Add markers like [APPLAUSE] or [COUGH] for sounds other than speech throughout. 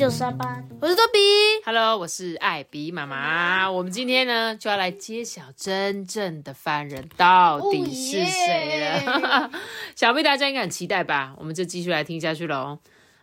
这就是沙巴，我是多比。Hello，我是艾比妈妈。我们今天呢，就要来揭晓真正的犯人到底是谁了。想必 [LAUGHS] 大家应该很期待吧？我们就继续来听下去喽。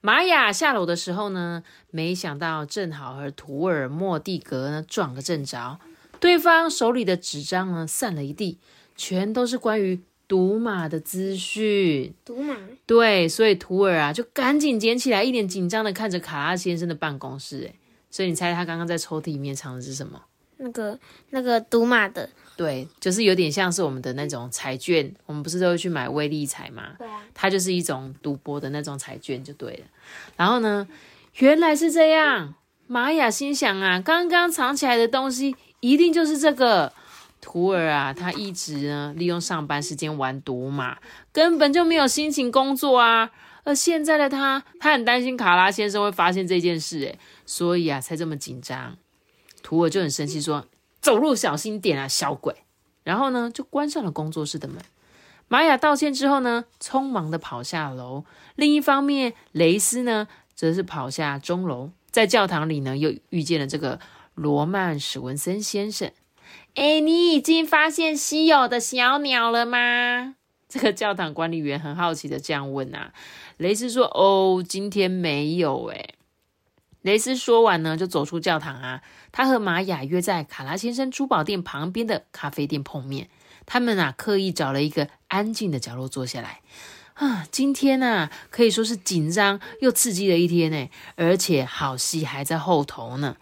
玛雅下楼的时候呢，没想到正好和图尔莫蒂格呢撞个正着，对方手里的纸张呢散了一地，全都是关于赌马的资讯。赌马，对，所以图尔啊就赶紧捡起来，一脸紧张的看着卡拉先生的办公室。哎，所以你猜他刚刚在抽屉里面藏的是什么？那个那个赌马的，对，就是有点像是我们的那种彩券，我们不是都会去买威力彩吗？对啊，它就是一种赌博的那种彩券就对了。然后呢，原来是这样。玛雅心想啊，刚刚藏起来的东西一定就是这个。图尔啊，他一直呢利用上班时间玩赌马，根本就没有心情工作啊。而现在的他，他很担心卡拉先生会发现这件事，诶，所以啊才这么紧张。图尔就很生气说：“走路小心点啊，小鬼！”然后呢，就关上了工作室的门。玛雅道歉之后呢，匆忙的跑下楼。另一方面，雷斯呢，则是跑下钟楼，在教堂里呢，又遇见了这个罗曼史文森先生。哎，你已经发现稀有的小鸟了吗？[LAUGHS] 这个教堂管理员很好奇的这样问啊。雷斯说：“哦，今天没有。”哎，雷斯说完呢，就走出教堂啊。他和玛雅约在卡拉先生珠宝店旁边的咖啡店碰面。他们啊，刻意找了一个安静的角落坐下来。啊，今天啊，可以说是紧张又刺激的一天呢，而且好戏还在后头呢。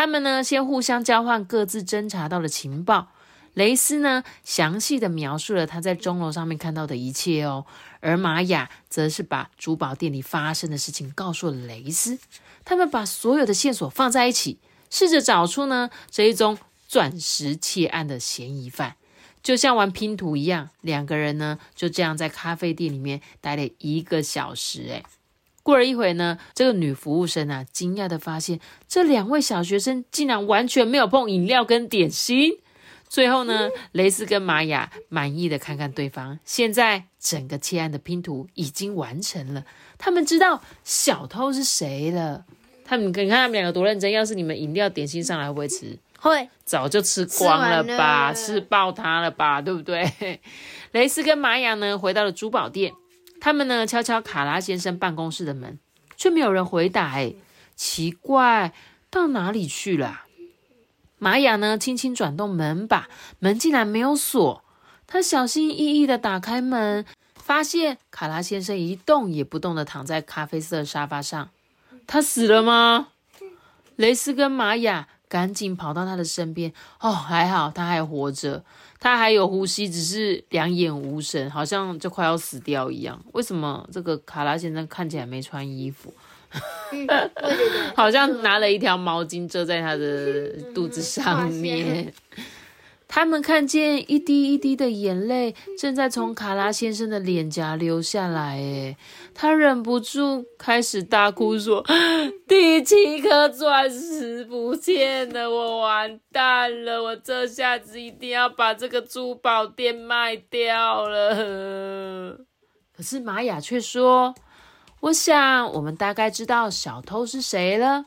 他们呢，先互相交换各自侦查到的情报。雷斯呢，详细的描述了他在钟楼上面看到的一切哦，而玛雅则是把珠宝店里发生的事情告诉了雷斯。他们把所有的线索放在一起，试着找出呢这一宗钻石窃案的嫌疑犯。就像玩拼图一样，两个人呢就这样在咖啡店里面待了一个小时。诶，过了一会呢，这个女服务生啊，惊讶的发现这两位小学生竟然完全没有碰饮料跟点心。最后呢，雷斯跟玛雅满意的看看对方，现在整个窃案的拼图已经完成了，他们知道小偷是谁了。他们你看他们两个多认真，要是你们饮料点心上来会不会吃？会早就吃光了吧，了吃爆它了吧，对不对？[LAUGHS] 雷斯跟玛雅呢，回到了珠宝店，他们呢敲敲卡拉先生办公室的门，却没有人回答。哎，奇怪，到哪里去了啊？玛雅呢，轻轻转动门把，门竟然没有锁。他小心翼翼的打开门，发现卡拉先生一动也不动的躺在咖啡色沙发上。他死了吗？雷斯跟玛雅赶紧跑到他的身边。哦，还好他还活着，他还有呼吸，只是两眼无神，好像就快要死掉一样。为什么这个卡拉先生看起来没穿衣服？[LAUGHS] 好像拿了一条毛巾遮在他的肚子上面。他们看见一滴一滴的眼泪正在从卡拉先生的脸颊流下来，哎，他忍不住开始大哭，说：“第七颗钻石不见了，我完蛋了！我这下子一定要把这个珠宝店卖掉了。”可是玛雅却说：“我想我们大概知道小偷是谁了。”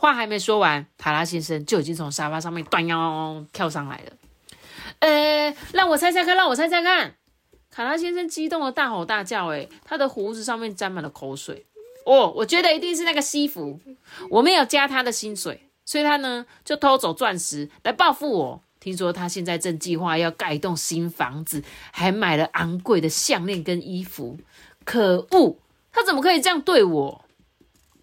话还没说完，卡拉先生就已经从沙发上面断腰跳上来了。呃，让我猜猜看，让我猜猜看！卡拉先生激动的大吼大叫，诶，他的胡子上面沾满了口水。哦，我觉得一定是那个西服，我没有加他的薪水，所以他呢就偷走钻石来报复我。听说他现在正计划要盖一栋新房子，还买了昂贵的项链跟衣服。可恶，他怎么可以这样对我？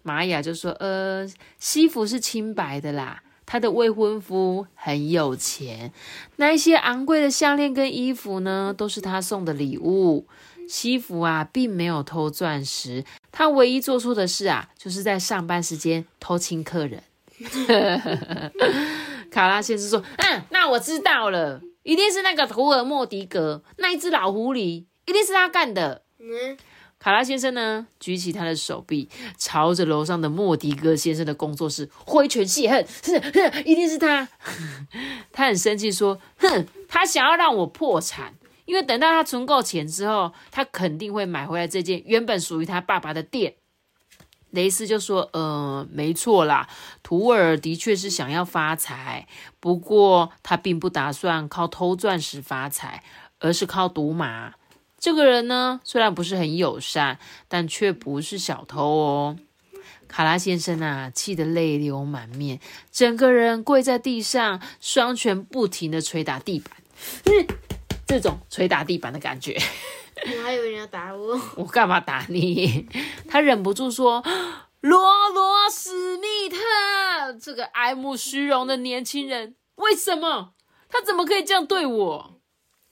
玛雅就说：“呃，西服是清白的啦，他的未婚夫很有钱，那一些昂贵的项链跟衣服呢，都是他送的礼物。西服啊，并没有偷钻石，他唯一做错的事啊，就是在上班时间偷亲客人。[LAUGHS] 卡拉先生说：“嗯，那我知道了，一定是那个图尔莫迪格那一只老狐狸，一定是他干的。”嗯，卡拉先生呢，举起他的手臂，朝着楼上的莫迪哥先生的工作室挥拳泄恨，是，哼一定是他。[LAUGHS] 他很生气，说：“哼，他想要让我破产，因为等到他存够钱之后，他肯定会买回来这件原本属于他爸爸的店。”雷斯就说：“呃，没错啦，图尔的确是想要发财，不过他并不打算靠偷钻石发财，而是靠赌马。这个人呢，虽然不是很友善，但却不是小偷哦。”卡拉先生啊，气得泪流满面，整个人跪在地上，双拳不停的捶打地板，嗯，这种捶打地板的感觉。我还以为你要打我。[LAUGHS] 我干嘛打你？他忍不住说：“罗罗史密特，这个爱慕虚荣的年轻人，为什么？他怎么可以这样对我？”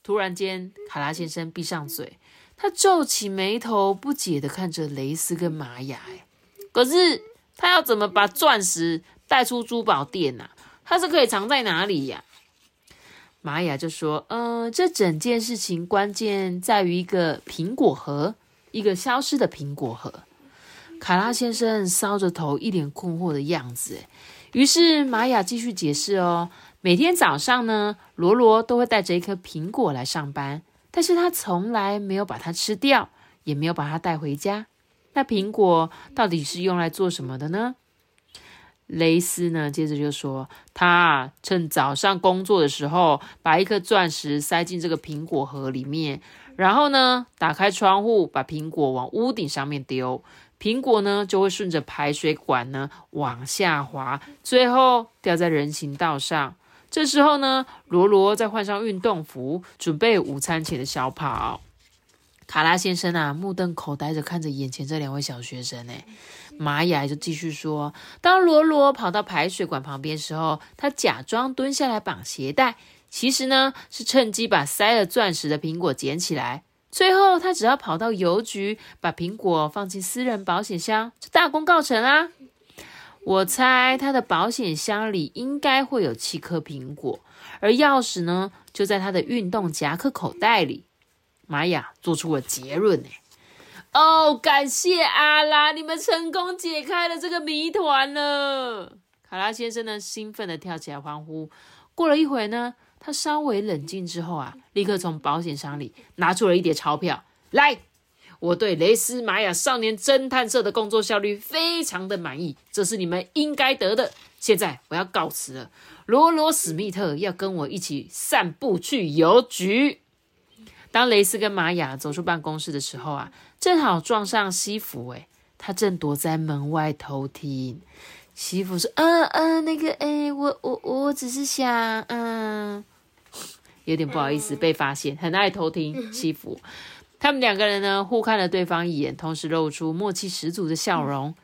突然间，卡拉先生闭上嘴，他皱起眉头，不解的看着蕾丝跟玛雅。哎，可是他要怎么把钻石带出珠宝店呢？他是可以藏在哪里呀？玛雅就说：“呃，这整件事情关键在于一个苹果核，一个消失的苹果核。”卡拉先生搔着头，一脸困惑的样子。于是玛雅继续解释：“哦，每天早上呢，罗罗都会带着一颗苹果来上班，但是他从来没有把它吃掉，也没有把它带回家。那苹果到底是用来做什么的呢？”雷斯呢，接着就说：“他趁早上工作的时候，把一颗钻石塞进这个苹果核里面，然后呢，打开窗户，把苹果往屋顶上面丢，苹果呢就会顺着排水管呢往下滑，最后掉在人行道上。这时候呢，罗罗再换上运动服，准备午餐前的小跑。卡拉先生啊，目瞪口呆着看着眼前这两位小学生，哎。”玛雅就继续说：“当罗罗跑到排水管旁边时候，他假装蹲下来绑鞋带，其实呢是趁机把塞了钻石的苹果捡起来。最后，他只要跑到邮局，把苹果放进私人保险箱，就大功告成啦。我猜他的保险箱里应该会有七颗苹果，而钥匙呢就在他的运动夹克口袋里。”玛雅做出了结论，呢。哦，感谢阿拉，你们成功解开了这个谜团了。卡拉先生呢，兴奋的跳起来欢呼。过了一会呢，他稍微冷静之后啊，立刻从保险箱里拿出了一叠钞票。来，我对雷斯玛雅少年侦探社的工作效率非常的满意，这是你们应该得的。现在我要告辞了，罗罗史密特要跟我一起散步去邮局。当雷斯跟玛雅走出办公室的时候啊。正好撞上西服，哎，他正躲在门外偷听。西服说：“嗯嗯，那个，哎，我我我只是想，嗯，有点不好意思被发现，很爱偷听。”西服，他们两个人呢，互看了对方一眼，同时露出默契十足的笑容。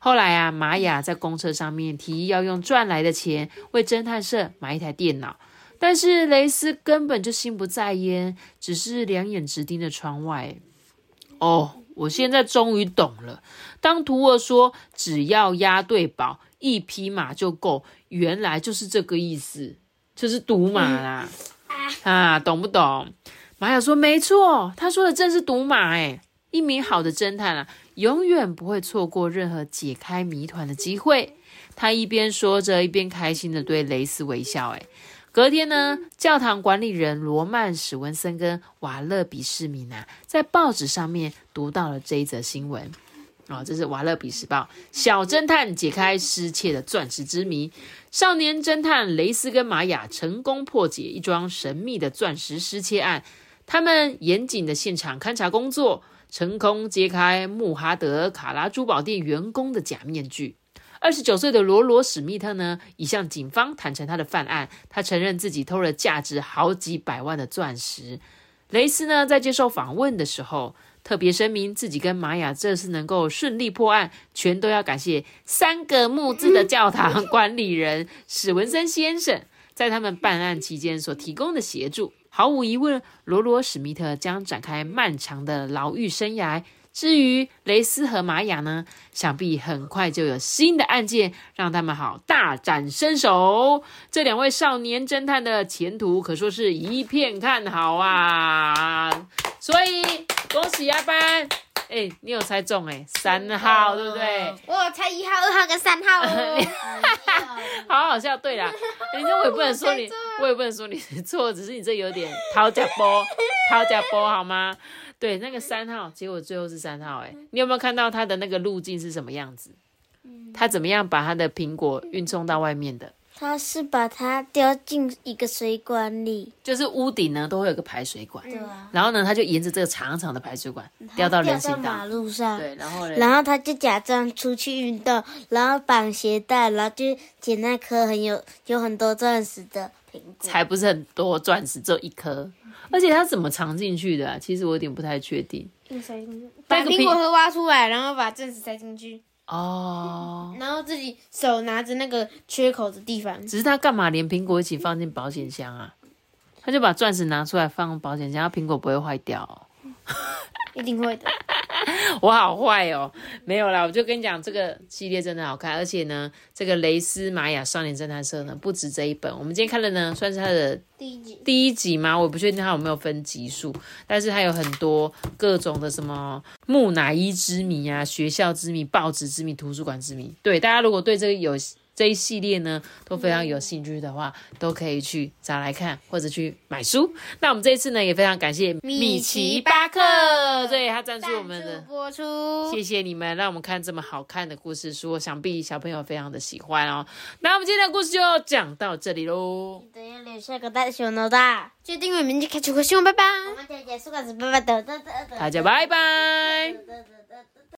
后来啊，玛雅在公车上面提议要用赚来的钱为侦探社买一台电脑，但是雷斯根本就心不在焉，只是两眼直盯着窗外。哦，我现在终于懂了。当图尔说只要押对宝，一匹马就够，原来就是这个意思，就是赌马啦。啊，懂不懂？玛雅说没错，他说的正是赌马。哎，一名好的侦探啊，永远不会错过任何解开谜团的机会。他一边说着，一边开心的对雷斯微笑。哎。隔天呢，教堂管理人罗曼史文森跟瓦勒比市民啊，在报纸上面读到了这一则新闻。哦，这是瓦勒比时报，小侦探解开失窃的钻石之谜。少年侦探雷斯跟玛雅成功破解一桩神秘的钻石失窃案。他们严谨的现场勘查工作，成功揭开穆哈德卡拉珠宝店员工的假面具。二十九岁的罗罗史密特呢，已向警方坦诚他的犯案。他承认自己偷了价值好几百万的钻石。雷斯呢，在接受访问的时候，特别声明自己跟玛雅这次能够顺利破案，全都要感谢三个木质的教堂管理人史文森先生在他们办案期间所提供的协助。毫无疑问，罗罗史密特将展开漫长的牢狱生涯。至于雷斯和玛雅呢，想必很快就有新的案件让他们好大展身手。这两位少年侦探的前途可说是一片看好啊！所以恭喜阿班，哎，你有猜中哎，三号对不对？我有猜一号、二号跟三号哦。[LAUGHS] 好好笑。对啦，人家我也不能说你，[LAUGHS] 我也不能说你是错，只是你这有点掏假波，掏假波好吗？对，那个三号，结果最后是三号。哎，你有没有看到他的那个路径是什么样子？他怎么样把他的苹果运送到外面的？他是把它丢进一个水管里，就是屋顶呢都会有个排水管，对啊，然后呢他就沿着这个长长的排水管掉到人行道马。路上，对，然后呢？然后他就假装出去运动，然后绑鞋带，然后就捡那颗很有有很多钻石的苹果。才不是很多钻石，只有一颗。而且他怎么藏进去的、啊？其实我有点不太确定。把那个苹果核挖出来，然后把钻石塞进去，哦，然后自己手拿着那个缺口的地方。只是他干嘛连苹果一起放进保险箱啊？他就把钻石拿出来放保险箱，苹果不会坏掉哦、一定会的。[LAUGHS] 我好坏哦，没有啦，我就跟你讲，这个系列真的好看，而且呢，这个蕾丝玛雅少年侦探社呢，不止这一本，我们今天看的呢，算是它的第一集，第一集吗？我不确定它有没有分集数，但是它有很多各种的什么木乃伊之谜啊、学校之谜、报纸之谜、图书馆之谜。对，大家如果对这个有这一系列呢都非常有兴趣的话，都可以去找来看或者去买书。那我们这一次呢，也非常感谢米奇巴克，对他赞助我们的。播出。谢谢你们，让我们看这么好看的故事书，我想必小朋友非常的喜欢哦。那我们今天的故事就讲到这里喽。记得订阅明天开启个新闻，拜拜。我们姐姐是个是爸爸的的的的。大家拜拜。